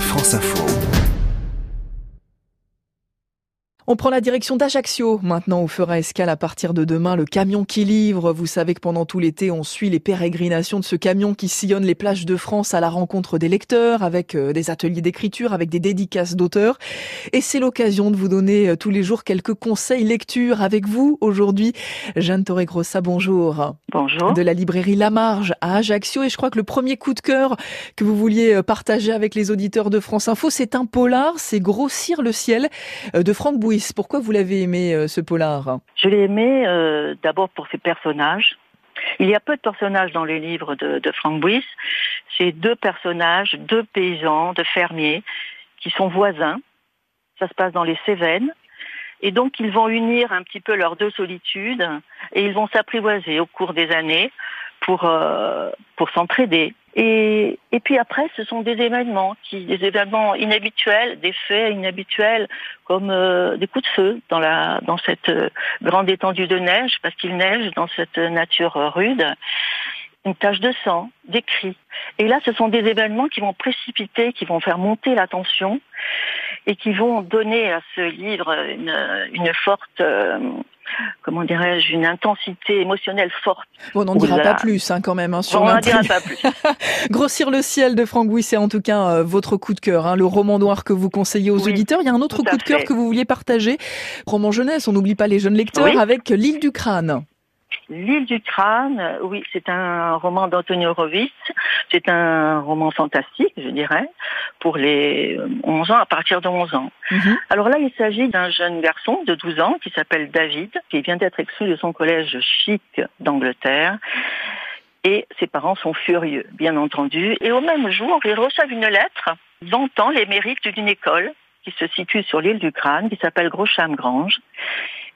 France Info. On prend la direction d'Ajaccio. Maintenant, on fera escale à partir de demain le camion qui livre. Vous savez que pendant tout l'été, on suit les pérégrinations de ce camion qui sillonne les plages de France à la rencontre des lecteurs, avec euh, des ateliers d'écriture, avec des dédicaces d'auteurs. Et c'est l'occasion de vous donner euh, tous les jours quelques conseils lecture avec vous. Aujourd'hui, Jeanne Torregrossa, bonjour. Bonjour. De la librairie La Marge à Ajaccio. Et je crois que le premier coup de cœur que vous vouliez euh, partager avec les auditeurs de France Info, c'est un polar, c'est Grossir le ciel de Franck Bouy. Pourquoi vous l'avez aimé euh, ce polar? Je l'ai aimé euh, d'abord pour ses personnages. Il y a peu de personnages dans les livres de, de Frank Buis. C'est deux personnages, deux paysans, deux fermiers qui sont voisins. Ça se passe dans les Cévennes. Et donc ils vont unir un petit peu leurs deux solitudes et ils vont s'apprivoiser au cours des années pour, euh, pour s'entraider. Et, et puis après, ce sont des événements, qui, des événements inhabituels, des faits inhabituels, comme euh, des coups de feu dans, la, dans cette euh, grande étendue de neige, parce qu'il neige dans cette nature rude une tache de sang, des cris. Et là, ce sont des événements qui vont précipiter, qui vont faire monter la tension et qui vont donner à ce livre une, une forte comment dirais-je, une intensité émotionnelle forte. Bon, on n'en dira pas plus hein, quand même hein, sur On n'en dira pas plus. Grossir le ciel de Franck Bouy, c'est en tout cas euh, votre coup de cœur, hein, le roman noir que vous conseillez aux auditeurs. Il y a un autre coup de cœur que vous vouliez partager, roman jeunesse, on n'oublie pas les jeunes lecteurs, avec L'île du crâne. L'île du crâne, oui, c'est un roman d'Antonio Horowitz. C'est un roman fantastique, je dirais, pour les 11 ans, à partir de 11 ans. Mhm. Alors là, il s'agit d'un jeune garçon de 12 ans qui s'appelle David, qui vient d'être exclu de son collège chic d'Angleterre. Et ses parents sont furieux, bien entendu. Et au même jour, ils reçoivent une lettre vantant les mérites d'une école qui se situe sur l'île du Crâne, qui s'appelle Grosham-Grange.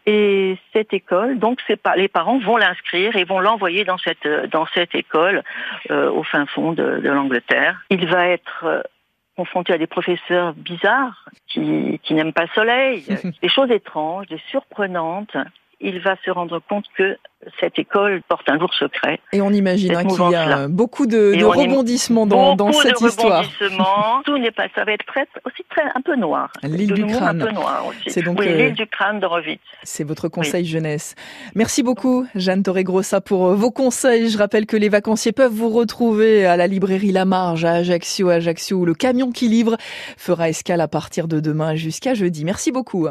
Et cette école, donc les parents vont l'inscrire et vont l'envoyer dans cette dans cette école euh, au fin fond de, de l'Angleterre. Il va être euh, confronté à des professeurs bizarres qui, qui n'aiment pas le soleil, des choses étranges, des surprenantes il va se rendre compte que cette école porte un lourd secret. Et on imagine hein, qu'il y a beaucoup de, de rebondissements dans, dans cette de histoire. Tout n'est pas, ça va être très, aussi très un peu noir. L'île du crâne. C'est donc oui, euh, l'île du crâne. C'est votre conseil jeunesse. Merci beaucoup, Jeanne Torregrossa, pour euh, vos conseils. Je rappelle que les vacanciers peuvent vous retrouver à la librairie La Marge à Ajaccio, Ajaccio, où le camion qui livre fera escale à partir de demain jusqu'à jeudi. Merci beaucoup.